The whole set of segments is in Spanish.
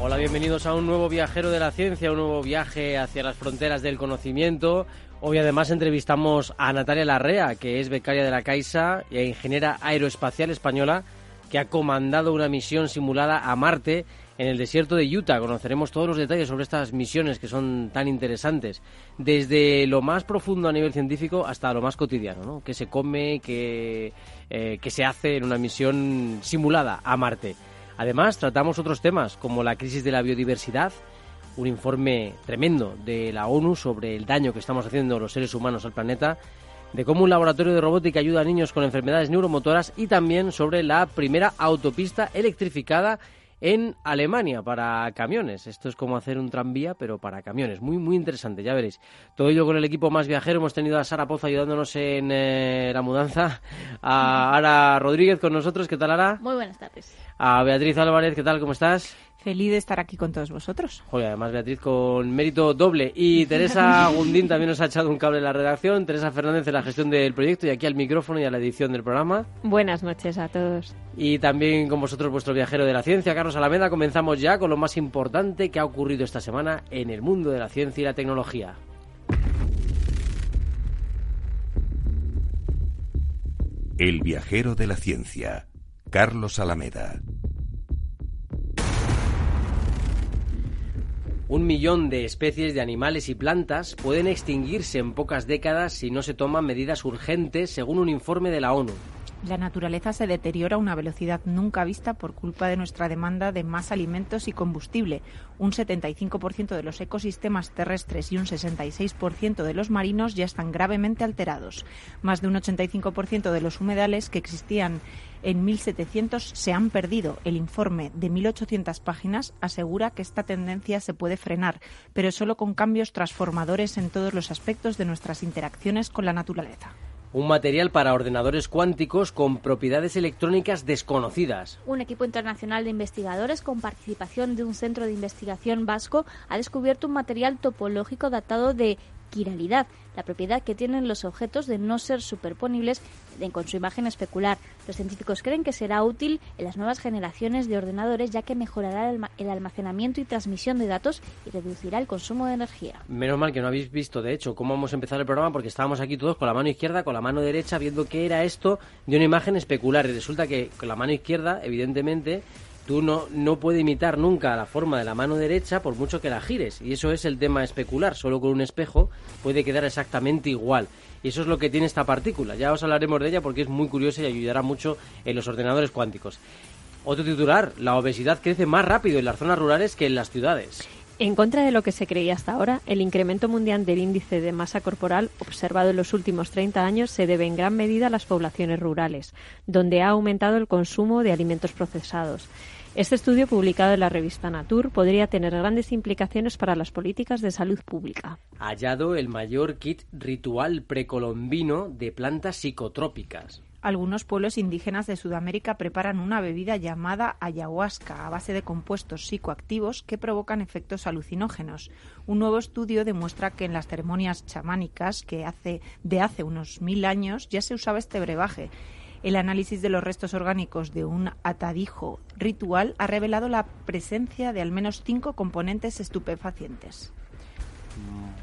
Hola, bienvenidos a un nuevo viajero de la ciencia, un nuevo viaje hacia las fronteras del conocimiento. Hoy además entrevistamos a Natalia Larrea, que es becaria de la Caixa e ingeniera aeroespacial española, que ha comandado una misión simulada a Marte en el desierto de Utah. Conoceremos todos los detalles sobre estas misiones que son tan interesantes, desde lo más profundo a nivel científico hasta lo más cotidiano, ¿no? Que se come, que, eh, que se hace en una misión simulada a Marte. Además, tratamos otros temas como la crisis de la biodiversidad, un informe tremendo de la ONU sobre el daño que estamos haciendo los seres humanos al planeta, de cómo un laboratorio de robótica ayuda a niños con enfermedades neuromotoras y también sobre la primera autopista electrificada en Alemania para camiones. Esto es como hacer un tranvía, pero para camiones. Muy, muy interesante, ya veréis. Todo ello con el equipo más viajero. Hemos tenido a Sara Pozo ayudándonos en eh, la mudanza. A Ara Rodríguez con nosotros. ¿Qué tal, Ara? Muy buenas tardes. A Beatriz Álvarez, ¿qué tal? ¿Cómo estás? Feliz de estar aquí con todos vosotros. Joder, además Beatriz con mérito doble. Y Teresa Gundín también nos ha echado un cable en la redacción. Teresa Fernández en la gestión del proyecto y aquí al micrófono y a la edición del programa. Buenas noches a todos. Y también con vosotros vuestro viajero de la ciencia, Carlos Alameda. Comenzamos ya con lo más importante que ha ocurrido esta semana en el mundo de la ciencia y la tecnología. El viajero de la ciencia, Carlos Alameda. Un millón de especies de animales y plantas pueden extinguirse en pocas décadas si no se toman medidas urgentes, según un informe de la ONU. La naturaleza se deteriora a una velocidad nunca vista por culpa de nuestra demanda de más alimentos y combustible. Un 75% de los ecosistemas terrestres y un 66% de los marinos ya están gravemente alterados. Más de un 85% de los humedales que existían en 1700 se han perdido. El informe de 1.800 páginas asegura que esta tendencia se puede frenar, pero solo con cambios transformadores en todos los aspectos de nuestras interacciones con la naturaleza un material para ordenadores cuánticos con propiedades electrónicas desconocidas. Un equipo internacional de investigadores con participación de un centro de investigación vasco ha descubierto un material topológico datado de quiralidad, la propiedad que tienen los objetos de no ser superponibles con su imagen especular. Los científicos creen que será útil en las nuevas generaciones de ordenadores ya que mejorará el almacenamiento y transmisión de datos y reducirá el consumo de energía. Menos mal que no habéis visto, de hecho, cómo vamos a empezar el programa porque estábamos aquí todos con la mano izquierda, con la mano derecha, viendo qué era esto de una imagen especular. Y resulta que con la mano izquierda, evidentemente, tú no, no puedes imitar nunca la forma de la mano derecha por mucho que la gires. Y eso es el tema especular. Solo con un espejo puede quedar exactamente igual. Y eso es lo que tiene esta partícula. Ya os hablaremos de ella porque es muy curiosa y ayudará mucho en los ordenadores cuánticos. Otro titular, la obesidad crece más rápido en las zonas rurales que en las ciudades. En contra de lo que se creía hasta ahora, el incremento mundial del índice de masa corporal observado en los últimos 30 años se debe en gran medida a las poblaciones rurales, donde ha aumentado el consumo de alimentos procesados. Este estudio, publicado en la revista Nature, podría tener grandes implicaciones para las políticas de salud pública. Hallado el mayor kit ritual precolombino de plantas psicotrópicas. Algunos pueblos indígenas de Sudamérica preparan una bebida llamada ayahuasca a base de compuestos psicoactivos que provocan efectos alucinógenos. Un nuevo estudio demuestra que en las ceremonias chamánicas que hace de hace unos mil años ya se usaba este brebaje el análisis de los restos orgánicos de un atadijo ritual ha revelado la presencia de al menos cinco componentes estupefacientes.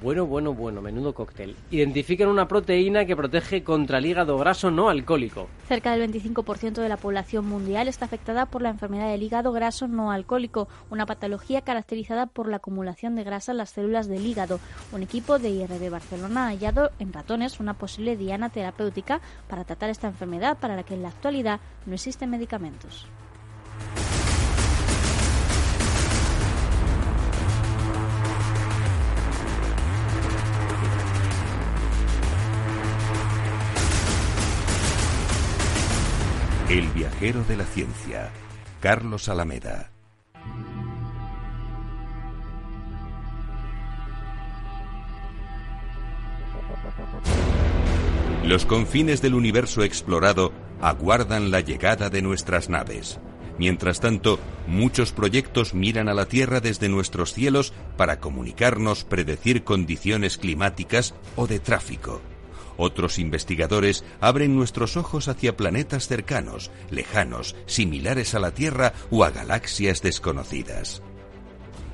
Bueno, bueno, bueno, menudo cóctel. Identifican una proteína que protege contra el hígado graso no alcohólico. Cerca del 25% de la población mundial está afectada por la enfermedad del hígado graso no alcohólico, una patología caracterizada por la acumulación de grasa en las células del hígado. Un equipo de IRB Barcelona ha hallado en ratones una posible diana terapéutica para tratar esta enfermedad para la que en la actualidad no existen medicamentos. El viajero de la ciencia, Carlos Alameda. Los confines del universo explorado aguardan la llegada de nuestras naves. Mientras tanto, muchos proyectos miran a la Tierra desde nuestros cielos para comunicarnos, predecir condiciones climáticas o de tráfico. Otros investigadores abren nuestros ojos hacia planetas cercanos, lejanos, similares a la Tierra o a galaxias desconocidas.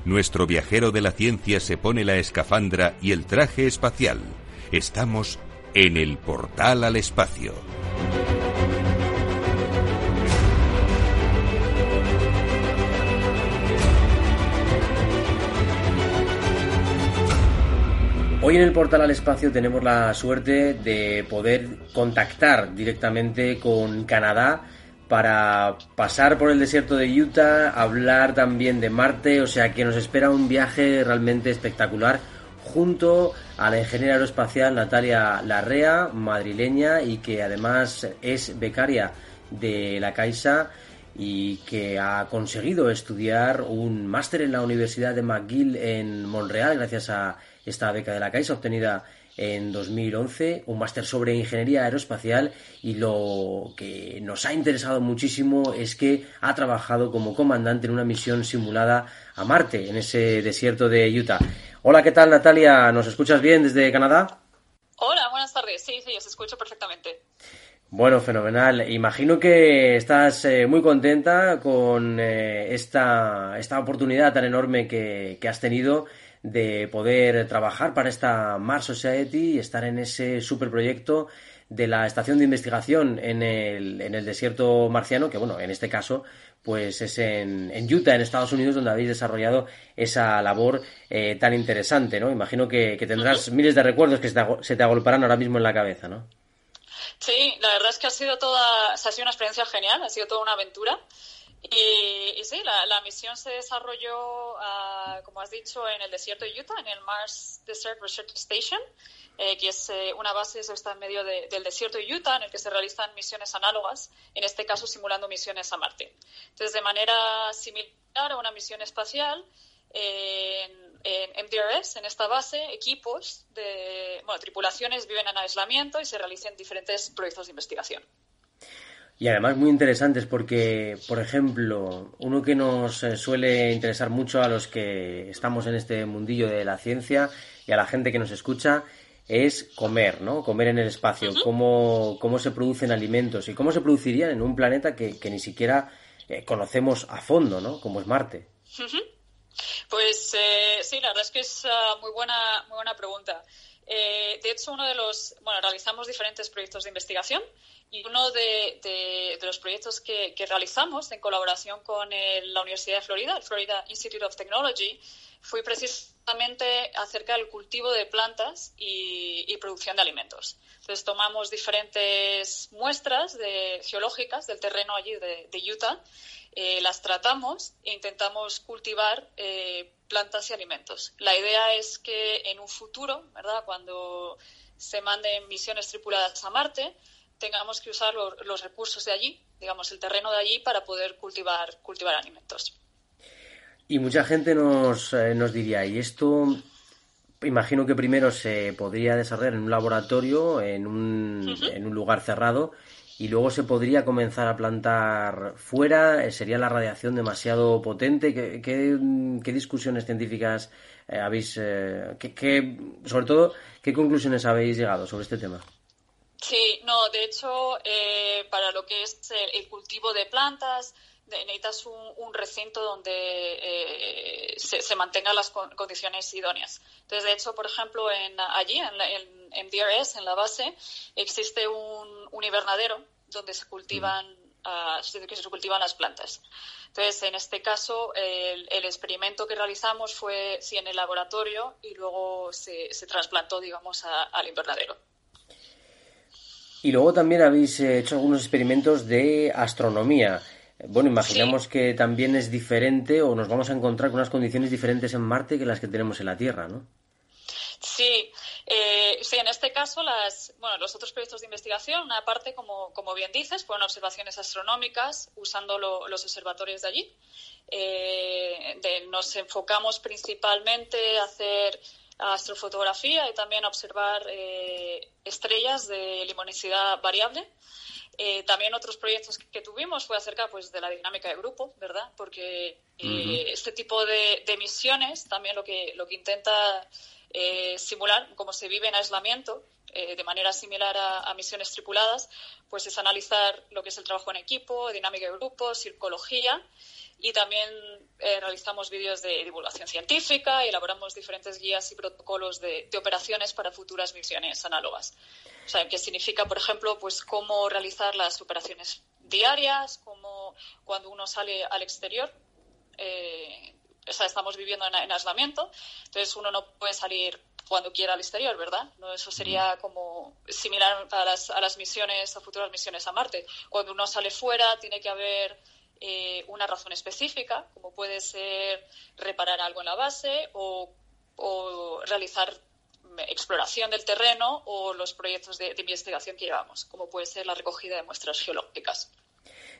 Nuestro viajero de la ciencia se pone la escafandra y el traje espacial. Estamos en el portal al espacio. Hoy en el portal al espacio tenemos la suerte de poder contactar directamente con Canadá para pasar por el desierto de Utah, hablar también de Marte, o sea que nos espera un viaje realmente espectacular junto a la ingeniera aeroespacial Natalia Larrea, madrileña y que además es becaria de la Caixa y que ha conseguido estudiar un máster en la Universidad de McGill en Montreal gracias a esta beca de la Caixa obtenida en 2011, un máster sobre ingeniería aeroespacial y lo que nos ha interesado muchísimo es que ha trabajado como comandante en una misión simulada a Marte, en ese desierto de Utah. Hola, ¿qué tal Natalia? ¿Nos escuchas bien desde Canadá? Hola, buenas tardes. Sí, sí, os escucho perfectamente. Bueno, fenomenal. Imagino que estás eh, muy contenta con eh, esta, esta oportunidad tan enorme que, que has tenido de poder trabajar para esta Mars Society y estar en ese superproyecto de la estación de investigación en el, en el desierto marciano, que bueno, en este caso, pues es en, en Utah, en Estados Unidos, donde habéis desarrollado esa labor eh, tan interesante, ¿no? Imagino que, tendrás miles de recuerdos que se te, se te agolparán ahora mismo en la cabeza, ¿no? Sí, la verdad es que ha sido toda, ha sido una experiencia genial, ha sido toda una aventura. Y, sí, la, misión se desarrolló, ah, como has dicho, en el desierto de Utah, en el Mars Desert Research Station, eh, que es eh, una base que está en medio del desierto de Utah, en el que se realizan misiones análogas, en este caso simulando misiones a Marte. Entonces, de manera similar a una misión espacial, en, MDRS, en esta base, equipos de bueno, tripulaciones viven en aislamiento y se realizan diferentes proyectos de investigación. Y además muy interesantes porque, por ejemplo, uno que nos eh, suele interesar mucho a los que estamos en este mundillo de la ciencia y a la gente que nos escucha es comer, ¿no? Comer en el espacio, cómo, cómo se producen alimentos y cómo se producirían en un planeta que, que ni siquiera eh, conocemos a fondo, ¿no? Como es Marte. Pues eh, sí, la verdad es que es ah, muy, buena, muy buena pregunta. De hecho, uno de los, bueno, realizamos diferentes proyectos de investigación y uno de, los proyectos que, realizamos en colaboración con la Universidad de Florida, el Florida Institute of Technology, fue precisamente acerca del cultivo de plantas y, producción de alimentos. Entonces tomamos diferentes muestras geológicas del terreno allí de, Utah, eh, las tratamos e intentamos cultivar eh, plantas y alimentos. La idea es que en un futuro, ¿verdad? cuando se manden misiones tripuladas a Marte, tengamos que usar los, recursos de allí, digamos, el terreno de allí para poder cultivar, cultivar alimentos. Y mucha gente nos, eh, nos diría, ¿y esto imagino que primero se podría desarrollar en un laboratorio, en un, en un lugar cerrado, y luego se podría comenzar a plantar fuera? ¿Sería la radiación demasiado potente? ¿Qué, qué, discusiones científicas eh, habéis, eh, qué, sobre todo, qué conclusiones habéis llegado sobre este tema? Sí, no, de hecho, eh, para lo que es el, cultivo de plantas, necesitas un, recinto donde eh, se, mantengan las condiciones idóneas. Entonces, de hecho, por ejemplo, en, allí, en, en, DRS, en la base, existe un, invernadero donde se cultivan, uh, que se cultivan las plantas. Entonces, en este caso, el, experimento que realizamos fue sí en el laboratorio y luego se, se trasplantó, digamos, al invernadero. Y luego también habéis eh, hecho algunos experimentos de astronomía. Bueno, imaginamos que también es diferente o nos vamos a encontrar con unas condiciones diferentes en Marte que las que tenemos en la Tierra, ¿no? Sí, Eh, sí, en este caso, las, bueno, los otros proyectos de investigación, una parte, como, como bien dices, fueron observaciones astronómicas usando los observatorios de allí. Eh, nos enfocamos principalmente a hacer astrofotografía y también a observar eh, estrellas de luminosidad variable. Eh, también otros proyectos que, tuvimos fue acerca pues, de la dinámica de grupo, ¿verdad? Porque eh, este tipo de, misiones también lo que, lo que intenta eh, simular cómo se vive en aislamiento de manera similar a, misiones tripuladas, pues es analizar lo que es el trabajo en equipo, dinámica de grupo, psicología y también realizamos vídeos de divulgación científica y elaboramos diferentes guías y protocolos de operaciones para futuras misiones análogas. O sea, que significa, por ejemplo, pues cómo realizar las operaciones diarias, cómo cuando uno sale al exterior. Eh, o sea, estamos viviendo en, aislamiento, entonces uno no puede salir cuando quiera al exterior, ¿verdad? No, eso sería como similar a las, a las misiones, a futuras misiones a Marte. Cuando uno sale fuera, tiene que haber eh, una razón específica, como puede ser reparar algo en la base o, o realizar exploración del terreno o los proyectos de, investigación que llevamos, como puede ser la recogida de muestras geológicas.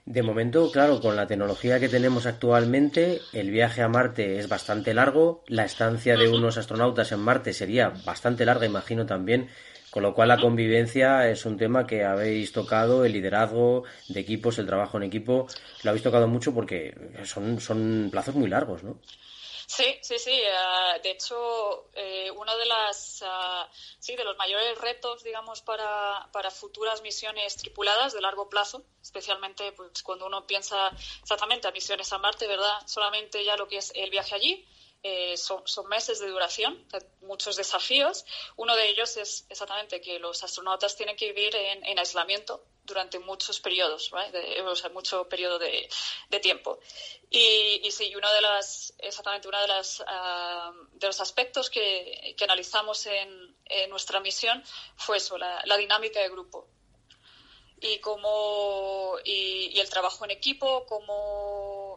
De momento, claro, con la tecnología que tenemos actualmente, el viaje a Marte es bastante largo, la estancia de unos astronautas en Marte sería bastante larga, imagino también, con lo cual la convivencia es un tema que habéis tocado, el liderazgo de equipos, el trabajo en equipo, lo habéis tocado mucho porque son, son plazos muy largos, ¿no? Sí, sí, sí. Eh, de hecho, eh, uno de las ah, sí de los mayores retos, digamos, para, para futuras misiones tripuladas de largo plazo, especialmente pues cuando uno piensa exactamente a misiones a Marte, ¿verdad? Solamente ya lo que es el viaje allí. Eh, son, meses de duración, muchos desafíos. Uno de ellos es exactamente que los astronautas tienen que vivir en, en aislamiento durante muchos periodos, o sea, mucho periodo de, tiempo. Y, y, sí, uno de las, exactamente uno de, las, ah, de los aspectos que, analizamos en, nuestra misión fue eso, la, dinámica de grupo. Y, cómo, y, el trabajo en equipo, como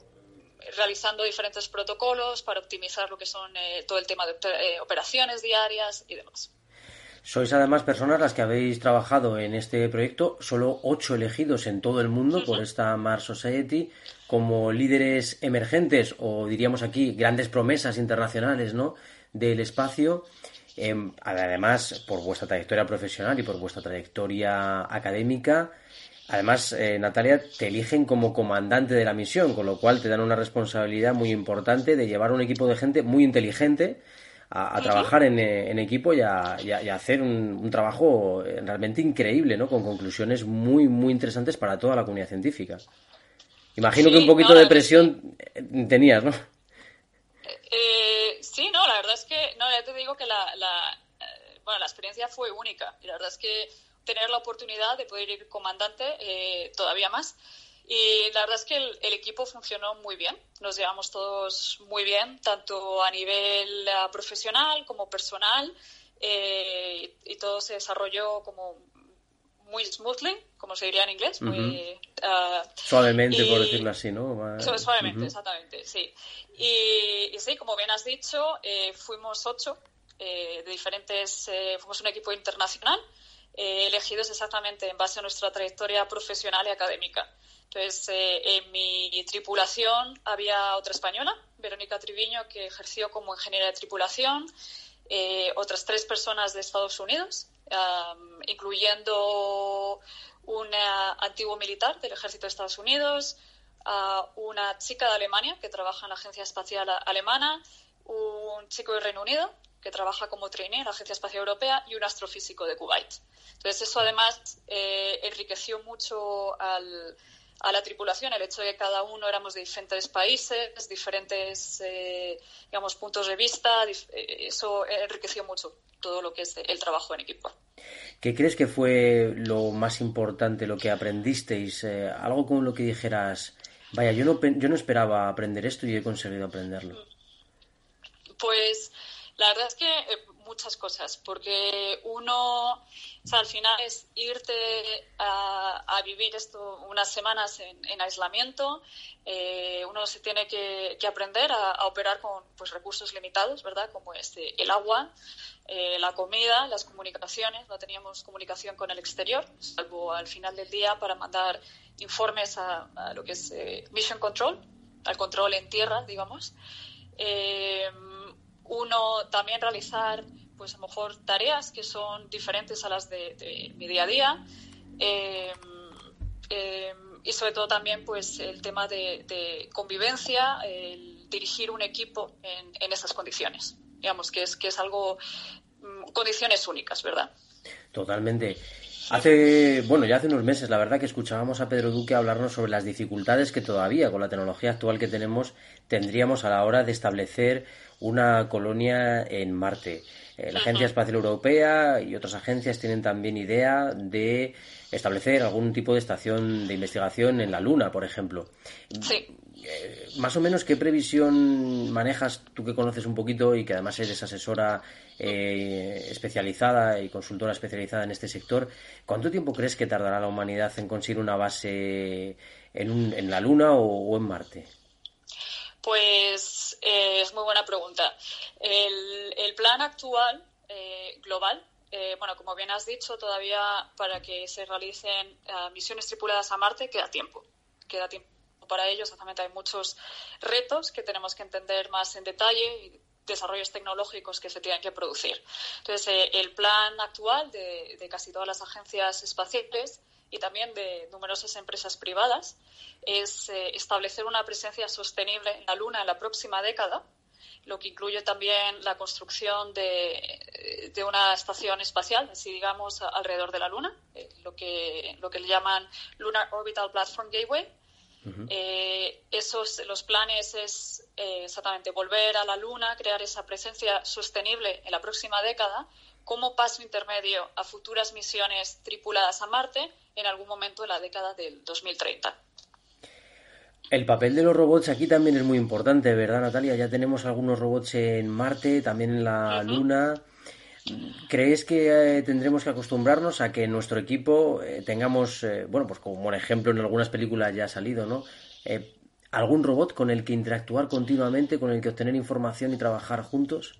realizando diferentes protocolos para optimizar lo que son eh, todo el tema de eh, operaciones diarias y demás. Sois además personas las que habéis trabajado en este proyecto, solo ocho elegidos en todo el mundo por esta Mars Society como líderes emergentes o diríamos aquí grandes promesas internacionales ¿no? del espacio. Em, además, por vuestra trayectoria profesional y por vuestra trayectoria académica, Además, eh, Natalia, te eligen como comandante de la misión, con lo cual te dan una responsabilidad muy importante de llevar un equipo de gente muy inteligente a, trabajar en, en, equipo y a, hacer un, trabajo realmente increíble, ¿no? Con conclusiones muy, muy interesantes para toda la comunidad científica. Imagino que un poquito de presión tenías, ¿no? Eh, sí, no, la verdad es que, no, ya te digo que la, la, eh, bueno, la experiencia fue única. Y la verdad es que tener la oportunidad de poder ir comandante eh, todavía más. Y la verdad es que el, equipo funcionó muy bien, nos llevamos todos muy bien, tanto a nivel eh, profesional como personal, eh, y todo se desarrolló como muy smoothly, como se diría en inglés, muy... Ah, suavemente, por decirlo así, ¿no? Suavemente, exactamente, sí. Y, sí, como bien has dicho, eh, fuimos ocho de diferentes, fuimos un equipo internacional, elegidos exactamente en base a nuestra trayectoria profesional y académica. Entonces, eh, en mi tripulación había otra española, Verónica Triviño, que ejerció como ingeniera de tripulación, eh, otras tres personas de Estados Unidos, incluyendo un antiguo militar del ejército de Estados Unidos, una chica de Alemania que trabaja en la Agencia Espacial Alemana, un chico de Reino Unido que trabaja como trainee en la Agencia Espacial Europea y un astrofísico de Kuwait. Entonces, eso además eh, enriqueció mucho al, a la tripulación el hecho de que cada uno éramos de diferentes países, diferentes, eh, digamos, puntos de vista, eh, eso enriqueció mucho todo lo que es el trabajo en equipo. ¿Qué crees que fue lo más importante, lo que aprendisteis? Eh, algo con lo que dijeras, vaya, yo no, yo no esperaba aprender esto y he conseguido aprenderlo. Pues La verdad es que eh, muchas cosas, porque uno, o sea, al final es irte a, vivir esto unas semanas en, aislamiento, eh, uno se tiene que, aprender a, operar con pues, recursos limitados, ¿verdad? Como es el agua, eh, la comida, las comunicaciones, no teníamos comunicación con el exterior, salvo al final del día para mandar informes a, lo que es Mission Control, al control en tierra, digamos. Eh, uno también realizar, pues a lo mejor tareas que son diferentes a las de, mi día a día. Eh, eh, y sobre todo también pues el tema de, convivencia, el dirigir un equipo en, en esas condiciones. Digamos que es, que es algo, mm, condiciones únicas, ¿verdad? Totalmente. Hace, bueno, ya hace unos meses, la verdad que escuchábamos a Pedro Duque hablarnos sobre las dificultades que todavía con la tecnología actual que tenemos tendríamos a la hora de establecer una colonia en Marte. Eh, la Agencia Espacial Europea y otras agencias tienen también idea de establecer algún tipo de estación de investigación en la Luna, por ejemplo. Sí. Eh, más o menos, ¿qué previsión manejas tú que conoces un poquito y que además eres asesora eh, especializada y consultora especializada en este sector? ¿Cuánto tiempo crees que tardará la humanidad en conseguir una base en, en la Luna o, en Marte? Pues eh, es muy buena pregunta. El, plan actual global bueno, como bien has dicho, todavía para que se realicen misiones tripuladas a Marte queda tiempo. Queda tiempo para ello. Exactamente, hay muchos retos que tenemos que entender más en detalle y desarrollos tecnológicos que se tienen que producir. Entonces, eh, el plan actual de, casi todas las agencias espaciales y también de numerosas empresas privadas es eh, establecer una presencia sostenible en la Luna en la próxima década, lo que incluye también la construcción de, de una estación espacial, así digamos, alrededor de la Luna, eh, lo, que, lo que le llaman Lunar Orbital Platform Gateway, eh, esos, los planes es eh, exactamente volver a la Luna, crear esa presencia sostenible en la próxima década como paso intermedio a futuras misiones tripuladas a Marte en algún momento de la década del 2030. El papel de los robots aquí también es muy importante, ¿verdad, Natalia? Ya tenemos algunos robots en Marte, también en la Luna. ¿Crees que eh, tendremos que acostumbrarnos a que en nuestro equipo eh, tengamos, eh, bueno, pues como un ejemplo en algunas películas ya ha salido, ¿no? algún robot con el que interactuar continuamente, con el que obtener información y trabajar juntos?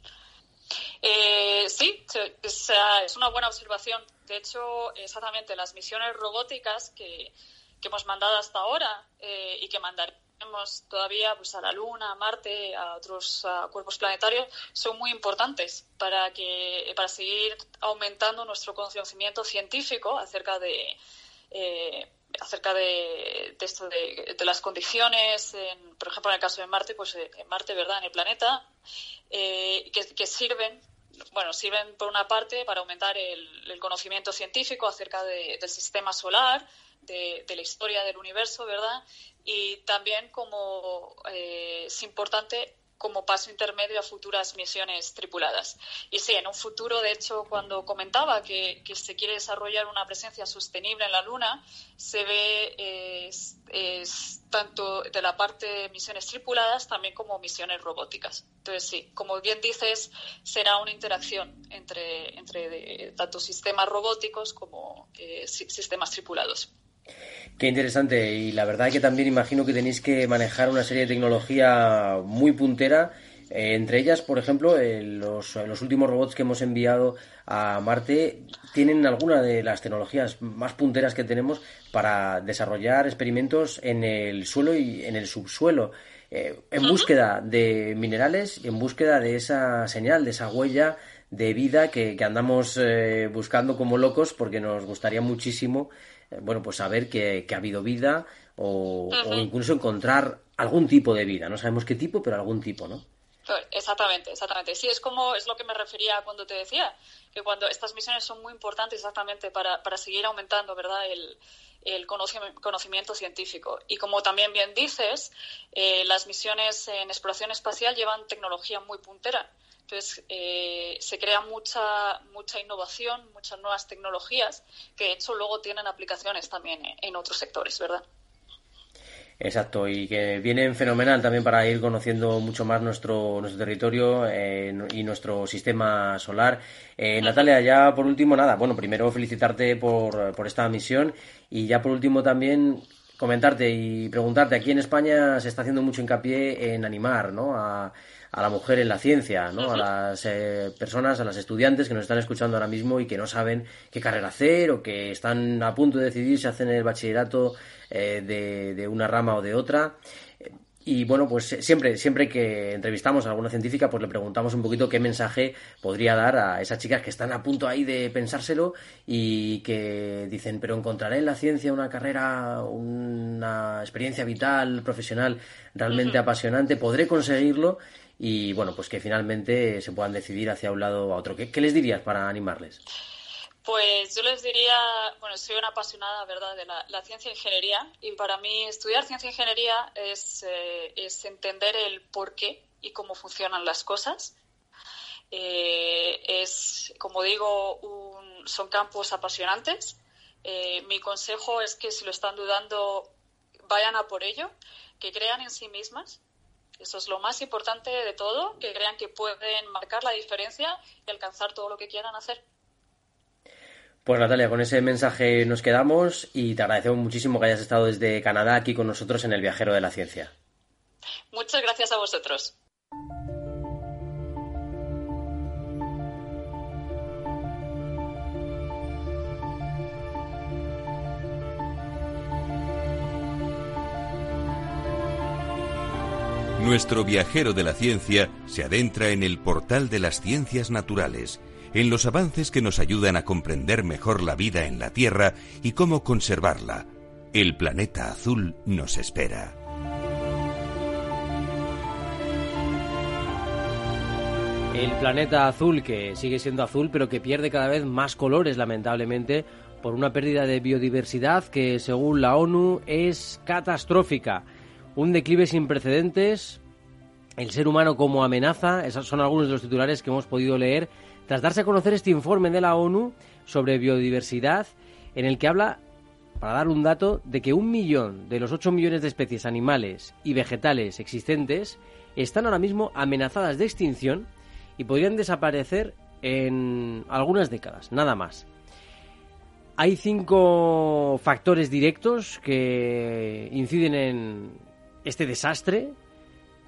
Sí, es, es, una buena observación. De hecho, exactamente las misiones robóticas que, que hemos mandado hasta ahora y que mandaremos todavía pues, a la Luna, a Marte, a otros cuerpos planetarios, son muy importantes para, que, para seguir aumentando nuestro conocimiento científico acerca de, eh, acerca de, esto de, las condiciones, por ejemplo, en el caso de Marte, pues eh, en Marte, ¿verdad?, en el planeta, eh, que, sirven bueno, sirven por una parte para aumentar el, conocimiento científico acerca del sistema solar, de, la historia del universo, ¿verdad? Y también como eh, es importante como paso intermedio a futuras misiones tripuladas. Y sí, en un futuro, de hecho, cuando comentaba que, se quiere desarrollar una presencia sostenible en la Luna, se ve tanto de la parte de misiones tripuladas también como misiones robóticas. Entonces, sí, como bien dices, será una interacción entre, entre tanto sistemas robóticos como eh, sistemas tripulados. Qué interesante y la verdad que también imagino que tenéis que manejar una serie de tecnología muy puntera. Eh, entre ellas, por ejemplo, eh, los, últimos robots que hemos enviado a Marte tienen alguna de las tecnologías más punteras que tenemos para desarrollar experimentos en el suelo y en el subsuelo, eh, en búsqueda de minerales y en búsqueda de esa señal, de esa huella de vida que, andamos buscando como locos porque nos gustaría muchísimo bueno, pues saber que, ha habido vida o, incluso encontrar algún tipo de vida. No sabemos qué tipo, pero algún tipo, ¿no? Exactamente, exactamente. Sí, es como es lo que me refería cuando te decía que cuando estas misiones son muy importantes exactamente para, para seguir aumentando, ¿verdad? El, el conocimiento científico. Y como también bien dices, eh, las misiones en exploración espacial llevan tecnología muy puntera. Entonces, eh, se crea mucha, mucha innovación, muchas nuevas tecnologías que, de hecho, luego tienen aplicaciones también en otros sectores, ¿verdad? Exacto, y que vienen fenomenal también para ir conociendo mucho más nuestro, nuestro territorio eh, y nuestro sistema solar. Eh, Natalia, ya por último, nada, bueno, primero felicitarte por, por esta misión y ya por último también comentarte y preguntarte, aquí en España se está haciendo mucho hincapié en animar ¿no? a, a la mujer en la ciencia, ¿no? a las eh, personas, a las estudiantes que nos están escuchando ahora mismo y que no saben qué carrera hacer o que están a punto de decidir si hacen el bachillerato eh, de, una rama o de otra. Y bueno, pues siempre, siempre que entrevistamos a alguna científica, pues le preguntamos un poquito qué mensaje podría dar a esas chicas que están a punto ahí de pensárselo y que dicen, pero encontraré en la ciencia una carrera, una experiencia vital, profesional realmente apasionante, podré conseguirlo y bueno, pues que finalmente se puedan decidir hacia un lado o a otro. ¿Qué les dirías para animarles? Pues yo les diría, bueno, soy una apasionada, ¿verdad?, de la, ciencia e ingeniería y para mí estudiar ciencia e ingeniería es, eh, es entender el por qué y cómo funcionan las cosas. Eh, es, como digo, son campos apasionantes. Eh, mi consejo es que si lo están dudando, vayan a por ello, que crean en sí mismas. Eso es lo más importante de todo, que crean que pueden marcar la diferencia y alcanzar todo lo que quieran hacer. Pues Natalia, con ese mensaje nos quedamos y te agradecemos muchísimo que hayas estado desde Canadá aquí con nosotros en el Viajero de la Ciencia. Muchas gracias a vosotros. Nuestro viajero de la ciencia se adentra en el portal de las ciencias naturales en los avances que nos ayudan a comprender mejor la vida en la Tierra y cómo conservarla. El planeta azul nos espera. El planeta azul, que sigue siendo azul, pero que pierde cada vez más colores, lamentablemente, por una pérdida de biodiversidad que, según la ONU, es catastrófica. Un declive sin precedentes, el ser humano como amenaza, esos son algunos de los titulares que hemos podido leer tras darse a conocer este informe de la ONU sobre biodiversidad, en el que habla, para dar un dato, de que un millón de los ocho millones de especies animales y vegetales existentes están ahora mismo amenazadas de extinción y podrían desaparecer en algunas décadas, nada más. Hay cinco factores directos que inciden en este desastre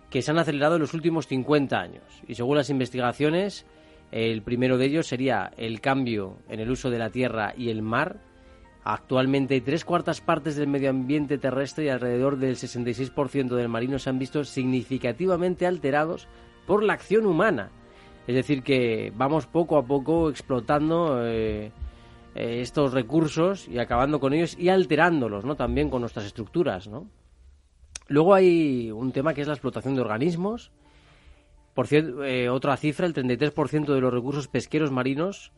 que se han acelerado en los últimos 50 años. Y según las investigaciones, el primero de ellos sería el cambio en el uso de la tierra y el mar. Actualmente tres cuartas partes del medio ambiente terrestre y alrededor del 66% del marino se han visto significativamente alterados por la acción humana. Es decir, que vamos poco a poco explotando eh, eh, estos recursos y acabando con ellos y alterándolos, ¿no? También con nuestras estructuras, ¿no? Luego hay un tema que es la explotación de organismos, por cierto, eh, otra cifra, el 33% de los recursos pesqueros marinos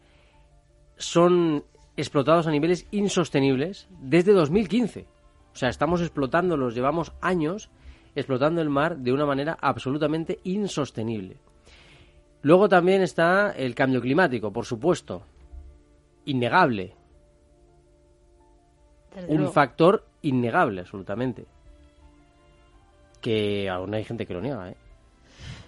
son explotados a niveles insostenibles desde 2015. O sea, estamos explotándolos, llevamos años explotando el mar de una manera absolutamente insostenible. Luego también está el cambio climático, por supuesto. Innegable. Un factor innegable, absolutamente. Que aún hay gente que lo niega, ¿eh?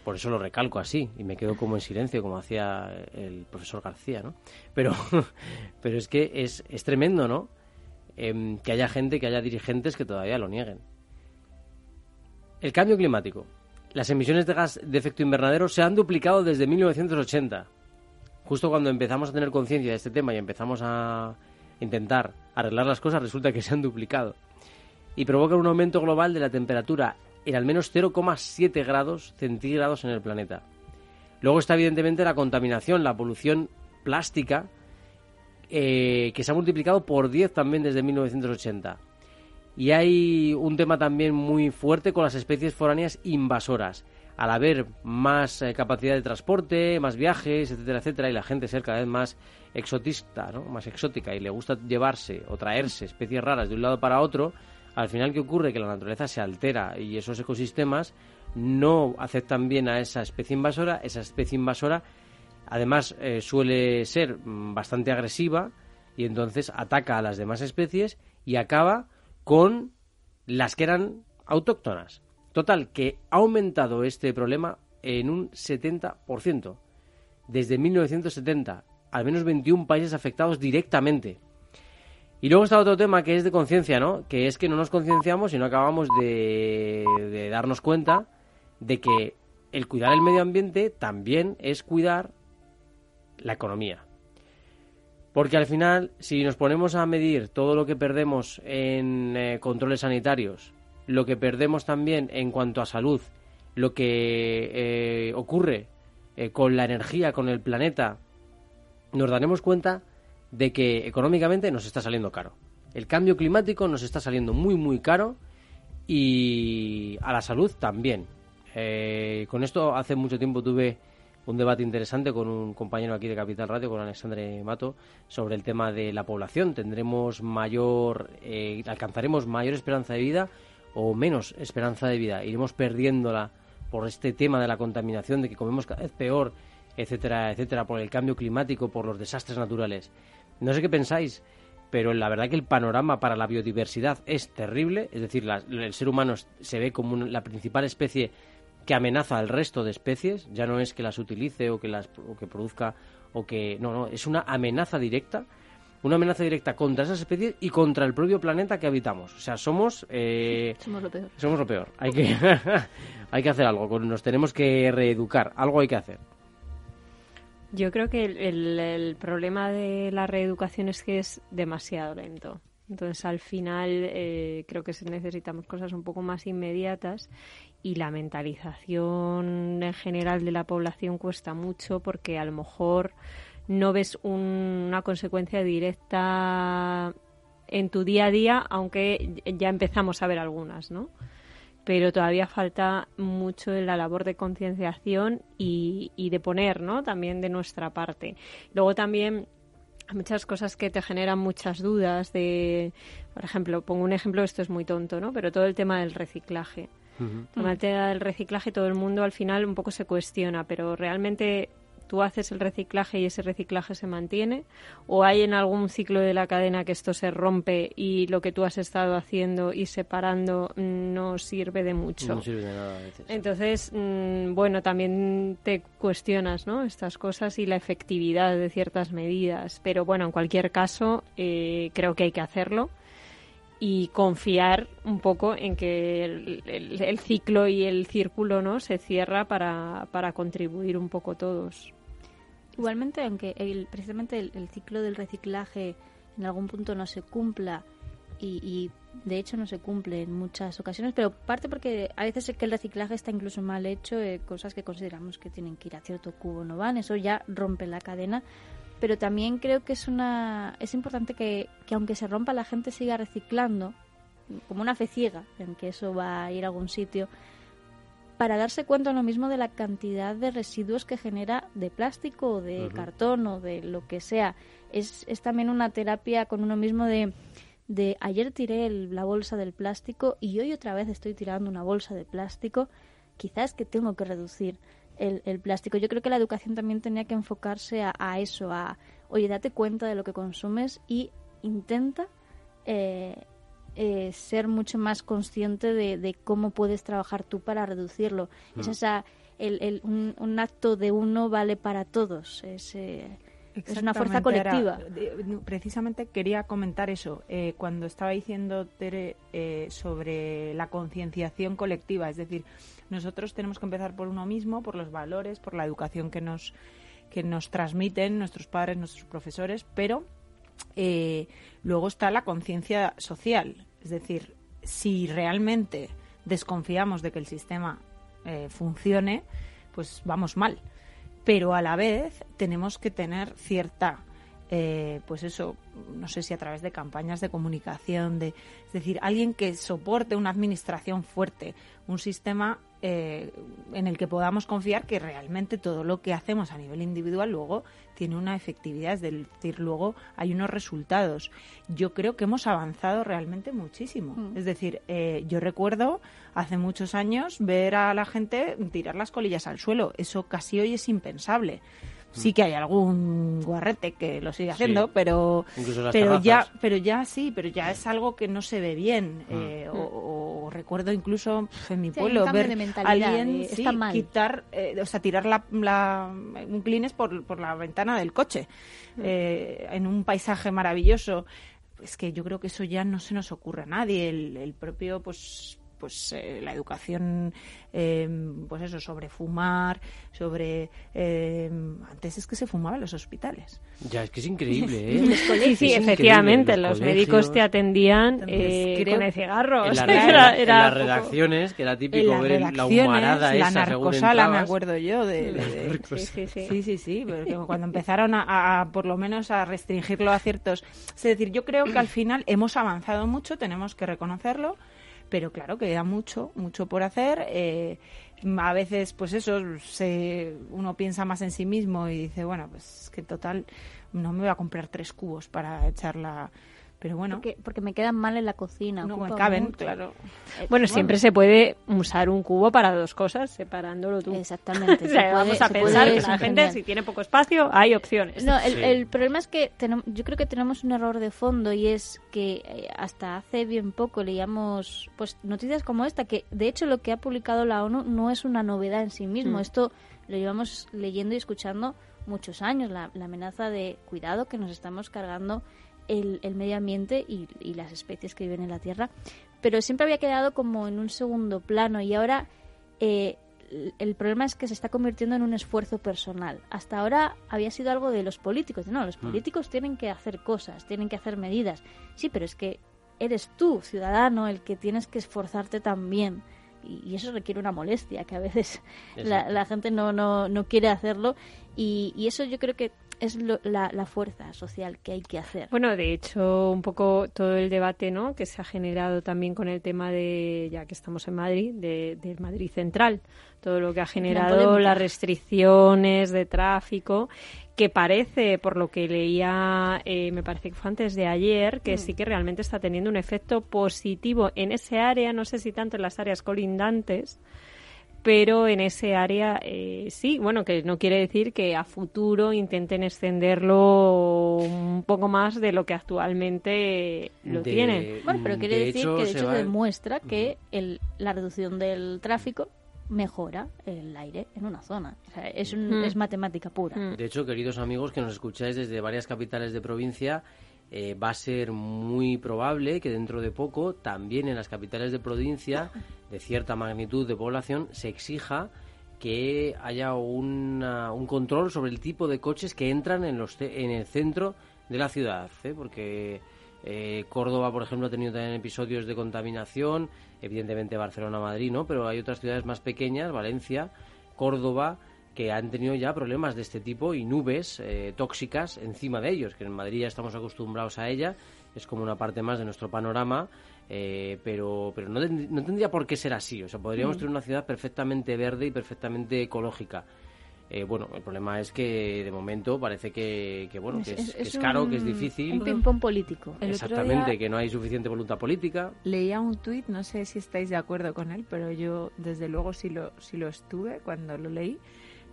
Por eso lo recalco así y me quedo como en silencio, como hacía el profesor García, ¿no? Pero, pero es que es, es tremendo, ¿no? Em, que haya gente, que haya dirigentes que todavía lo nieguen. El cambio climático. Las emisiones de gas de efecto invernadero se han duplicado desde 1980. Justo cuando empezamos a tener conciencia de este tema y empezamos a intentar arreglar las cosas, resulta que se han duplicado. Y provocan un aumento global de la temperatura en al menos 0,7 grados centígrados en el planeta. Luego está evidentemente la contaminación, la polución plástica, eh, que se ha multiplicado por 10 también desde 1980. Y hay un tema también muy fuerte con las especies foráneas invasoras. Al haber más eh, capacidad de transporte, más viajes, etcétera, etcétera, y la gente ser cada vez más exotista, ¿no? más exótica, y le gusta llevarse o traerse especies raras de un lado para otro, al final, ¿qué ocurre? Que la naturaleza se altera y esos ecosistemas no aceptan bien a esa especie invasora. Esa especie invasora, además, eh, suele ser mm, bastante agresiva y entonces ataca a las demás especies y acaba con las que eran autóctonas. Total, que ha aumentado este problema en un 70%. Desde 1970, al menos 21 países afectados directamente. Y luego está otro tema que es de conciencia, ¿no? Que es que no nos concienciamos y no acabamos de, de darnos cuenta de que el cuidar el medio ambiente también es cuidar la economía. Porque al final, si nos ponemos a medir todo lo que perdemos en eh, controles sanitarios, lo que perdemos también en cuanto a salud, lo que eh, ocurre eh, con la energía, con el planeta, nos daremos cuenta de que económicamente nos está saliendo caro. El cambio climático nos está saliendo muy, muy caro y a la salud también. con esto hace mucho tiempo tuve un debate interesante con un compañero aquí de Capital Radio, con Alexandre Mato, sobre el tema de la población. ¿Tendremos mayor, eh, alcanzaremos mayor esperanza de vida o menos esperanza de vida? ¿Iremos perdiéndola por este tema de la contaminación, de que comemos cada vez peor, etcétera, etcétera, por el cambio climático, por los desastres naturales? No sé qué pensáis, pero la verdad que el panorama para la biodiversidad es terrible, es decir, el ser humano se ve como la principal especie que amenaza al resto de especies, ya no es que las utilice o que las o que produzca o que no, no, es una amenaza directa, una amenaza directa contra esas especies y contra el propio planeta que habitamos. O sea, somos eh, somos lo peor. Somos lo peor. Hay que hay que hacer algo, nos tenemos que reeducar, algo hay que hacer. Yo creo que el, problema de la reeducación es que es demasiado lento. Entonces, al final, eh, creo que necesitamos cosas un poco más inmediatas y la mentalización en general de la población cuesta mucho porque a lo mejor no ves una consecuencia directa en tu día a día, aunque ya empezamos a ver algunas, ¿no? Pero todavía falta mucho en la labor de concienciación y, y de poner, ¿no? También de nuestra parte. Luego también muchas cosas que te generan muchas dudas de, por ejemplo, pongo un ejemplo, esto es muy tonto, ¿no? Pero todo el tema del reciclaje. El tema del reciclaje todo el mundo al final un poco se cuestiona, pero realmente tú haces el reciclaje y ese reciclaje se mantiene? ¿O hay en algún ciclo de la cadena que esto se rompe y lo que tú has estado haciendo y separando no sirve de mucho? No sirve de nada a veces. Entonces, mm, bueno, también te cuestionas ¿no? estas cosas y la efectividad de ciertas medidas. Pero bueno, en cualquier caso, eh, creo que hay que hacerlo y confiar un poco en que el, ciclo y el círculo no se cierra para, para contribuir un poco todos. Igualmente, aunque el, precisamente el, ciclo del reciclaje en algún punto no se cumpla y, de hecho no se cumple en muchas ocasiones, pero parte porque a veces es que el reciclaje está incluso mal hecho, eh, cosas que consideramos que tienen que ir a cierto cubo no van, eso ya rompe la cadena, pero también creo que es una es importante que, que aunque se rompa la gente siga reciclando como una fe ciega en que eso va a ir a algún sitio para darse cuenta lo mismo de la cantidad de residuos que genera de plástico o de cartón o de lo que sea. Es, es también una terapia con uno mismo de, de ayer tiré la bolsa del plástico y hoy otra vez estoy tirando una bolsa de plástico. Quizás que tengo que reducir el, el plástico. Yo creo que la educación también tenía que enfocarse a, a eso, a, oye, date cuenta de lo que consumes y intenta eh, eh, ser mucho más consciente de, cómo puedes trabajar tú para reducirlo. Es mm. esa, el, un, acto de uno vale para todos. Es, eh, es una fuerza colectiva. precisamente quería comentar eso. Eh, cuando estaba diciendo Tere sobre la concienciación colectiva, es decir, nosotros tenemos que empezar por uno mismo, por los valores, por la educación que nos que nos transmiten nuestros padres, nuestros profesores, pero eh, luego está la conciencia social. Es decir, si realmente desconfiamos de que el sistema eh, funcione, pues vamos mal. Pero a la vez tenemos que tener cierta, eh, pues eso, no sé si a través de campañas de comunicación, de, es decir, alguien que soporte una administración fuerte, un sistema eh, en el que podamos confiar que realmente todo lo que hacemos a nivel individual luego tiene una efectividad, es decir, luego hay unos resultados. Yo creo que hemos avanzado realmente muchísimo. Mm. Es decir, eh, yo recuerdo hace muchos años ver a la gente tirar las colillas al suelo. Eso casi hoy es impensable sí que hay algún guarrete que lo sigue haciendo, pero pero ya pero ya sí, pero ya es algo que no se ve bien mm. eh, o, recuerdo incluso en mi pueblo ver a alguien quitar, eh, o sea, tirar la, un clines por, por la ventana del coche mm. eh, en un paisaje maravilloso. Es que yo creo que eso ya no se nos ocurre a nadie. El, el propio, pues, pues eh, la educación eh, pues eso sobre fumar sobre eh, antes es que se fumaba en los hospitales. Ya es que es increíble ¿eh? sí, sí efectivamente los, médicos te atendían eh, con el cigarro en, las redacciones que era típico ver la humarada la esa narcosala me acuerdo yo de, sí, sí, sí, sí, cuando empezaron a, a, por lo menos a restringirlo a ciertos es decir yo creo que al final hemos avanzado mucho tenemos que reconocerlo pero claro, queda mucho, mucho por hacer. Eh, a veces, pues eso, se, uno piensa más en sí mismo y dice, bueno, pues que en total no me voy a comprar tres cubos para echar la, pero bueno. Porque, me quedan mal en la cocina. No me caben, claro. Eh, bueno, siempre se puede usar un cubo para dos cosas, separándolo tú. Exactamente. vamos a pensar que la gente, si tiene poco espacio, hay opciones. No, el, problema es que tenemos, yo creo que tenemos un error de fondo y es que eh, hasta hace bien poco leíamos pues noticias como esta, que de hecho lo que ha publicado la ONU no es una novedad en sí mismo. Mm. Esto lo llevamos leyendo y escuchando muchos años, la, la amenaza de cuidado que nos estamos cargando el, medio ambiente y, las especies que viven en la Tierra, pero siempre había quedado como en un segundo plano y ahora eh, el problema es que se está convirtiendo en un esfuerzo personal. Hasta ahora había sido algo de los políticos. No, los mm. políticos tienen que hacer cosas, tienen que hacer medidas. Sí, pero es que eres tú, ciudadano, el que tienes que esforzarte también. Y, eso requiere una molestia, que a veces la, gente no, no, no quiere hacerlo. Y, y, eso yo creo que es la, fuerza social que hay que hacer. Bueno, de hecho, un poco todo el debate ¿no? que se ha generado también con el tema de, ya que estamos en Madrid, de, del Madrid Central, todo lo que ha generado las restricciones de tráfico que parece, por lo que leía, eh, me parece que fue antes de ayer, que mm. sí que realmente está teniendo un efecto positivo en ese área, no sé si tanto en las áreas colindantes, pero en ese área eh, sí, bueno, que no quiere decir que a futuro intenten extenderlo un poco más de lo que actualmente lo tienen. Bueno, pero quiere decir que de hecho demuestra que el, la reducción del tráfico mejora el aire en una zona. O sea, es, es matemática pura. De hecho, queridos amigos que nos escucháis desde varias capitales de provincia, eh, va a ser muy probable que dentro de poco también en las capitales de provincia de cierta magnitud de población se exija que haya un control sobre el tipo de coches que entran en, los, en el centro de la ciudad, ¿eh? porque eh, Córdoba, por ejemplo, ha tenido también episodios de contaminación, evidentemente Barcelona, Madrid, ¿no? Pero hay otras ciudades más pequeñas, Valencia, Córdoba, que han tenido ya problemas de este tipo y nubes eh, tóxicas encima de ellos, que en Madrid ya estamos acostumbrados a ella, es como una parte más de nuestro panorama, eh, pero, pero no, tendría por qué ser así. O sea, podríamos mm. tener una ciudad perfectamente verde y perfectamente ecológica. Eh, bueno, el problema es que de momento parece que, bueno, que es, caro, que es difícil. Un ping-pong político. Exactamente, que no hay suficiente voluntad política. Leía un tuit, no sé si estáis de acuerdo con él, pero yo desde luego sí lo, sí lo estuve cuando lo leí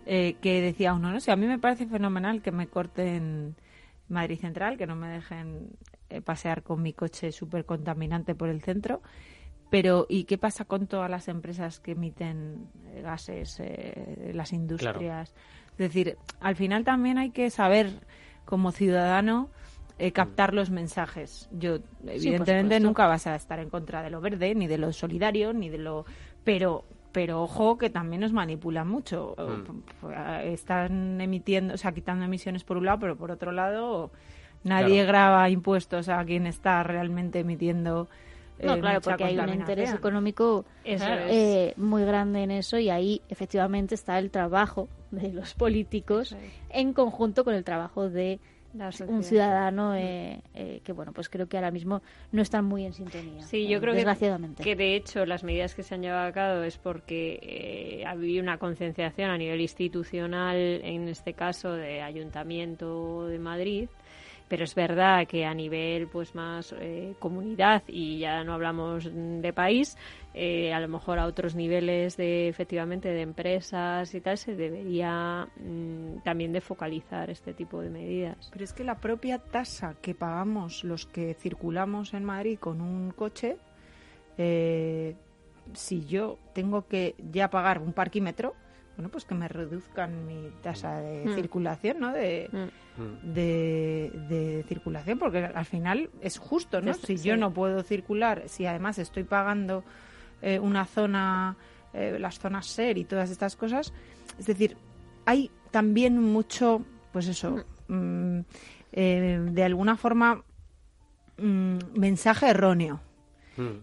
eh, que decía uno, no sé, a mí me parece fenomenal que me corten Madrid Central, que no me dejen eh, pasear con mi coche súper contaminante por el centro. Pero, ¿y qué pasa con todas las empresas que emiten eh, gases, las industrias? Es decir, al final también hay que saber, como ciudadano, captar los mensajes. Yo, evidentemente, nunca vas a estar en contra de lo verde, ni de lo solidario, ni de lo. Pero pero ojo que también nos manipulan mucho. Mm. Están emitiendo, o sea, quitando emisiones por un lado, pero por otro lado nadie graba impuestos a quien está realmente emitiendo. Eh, no, claro, porque hay un interés económico eh, muy grande en eso y ahí efectivamente está el trabajo de los políticos en conjunto con el trabajo de un ciudadano eh, eh, que bueno pues creo que ahora mismo no están muy en sintonía sí yo creo desgraciadamente. Que, de hecho las medidas que se han llevado a cabo es porque eh, ha habido una concienciación a nivel institucional en este caso de ayuntamiento de Madrid pero es verdad que a nivel pues más eh, comunidad y ya no hablamos de país eh, a lo mejor a otros niveles de efectivamente de empresas y tal se debería mm, también de focalizar este tipo de medidas. Pero es que la propia tasa que pagamos los que circulamos en Madrid con un coche eh, si yo tengo que ya pagar un parquímetro, bueno, pues que me reduzcan mi tasa de Mm. circulación, ¿no? De, Mm. de, de circulación, porque al final es justo, ¿no? Es- Si sí. yo no puedo circular, si además estoy pagando eh, una zona, eh, las zonas SER y todas estas cosas, es decir, hay también mucho, pues eso, mm, eh, de alguna forma, mm, mensaje erróneo Mm.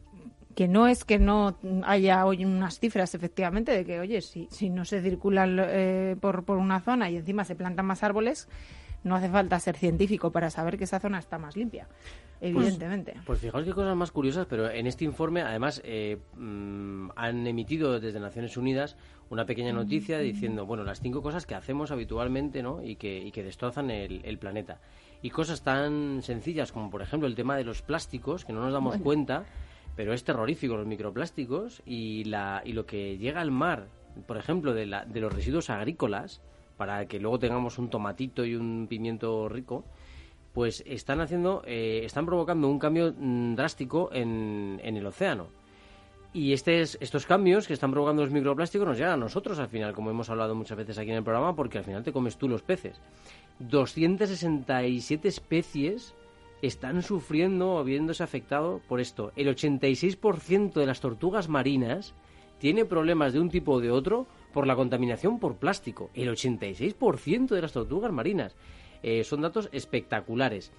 Que no es que no haya hoy unas cifras efectivamente de que, oye, si, si no se circula eh, por, por una zona y encima se plantan más árboles, no hace falta ser científico para saber que esa zona está más limpia, evidentemente. Pues fijaos qué cosas más curiosas, pero en este informe además eh, mm, han emitido desde Naciones Unidas una pequeña noticia diciendo, bueno, las cinco cosas que hacemos habitualmente ¿no? y, que, y que destrozan el, el planeta. Y cosas tan sencillas como, por ejemplo, el tema de los plásticos, que no nos damos cuenta, pero es terrorífico los microplásticos y, la, y lo que llega al mar, por ejemplo, de, la, de los residuos agrícolas, para que luego tengamos un tomatito y un pimiento rico, pues están haciendo, eh, están provocando un cambio mm, drástico en, en el océano. Y este es- estos cambios que están provocando los microplásticos nos llegan a nosotros al final, como hemos hablado muchas veces aquí en el programa, porque al final te comes tú los peces. 267 especies están sufriendo o viéndose afectado por esto. El 86% de las tortugas marinas tiene problemas de un tipo o de otro por la contaminación por plástico. El 86% de las tortugas marinas. Eh, son datos espectaculares.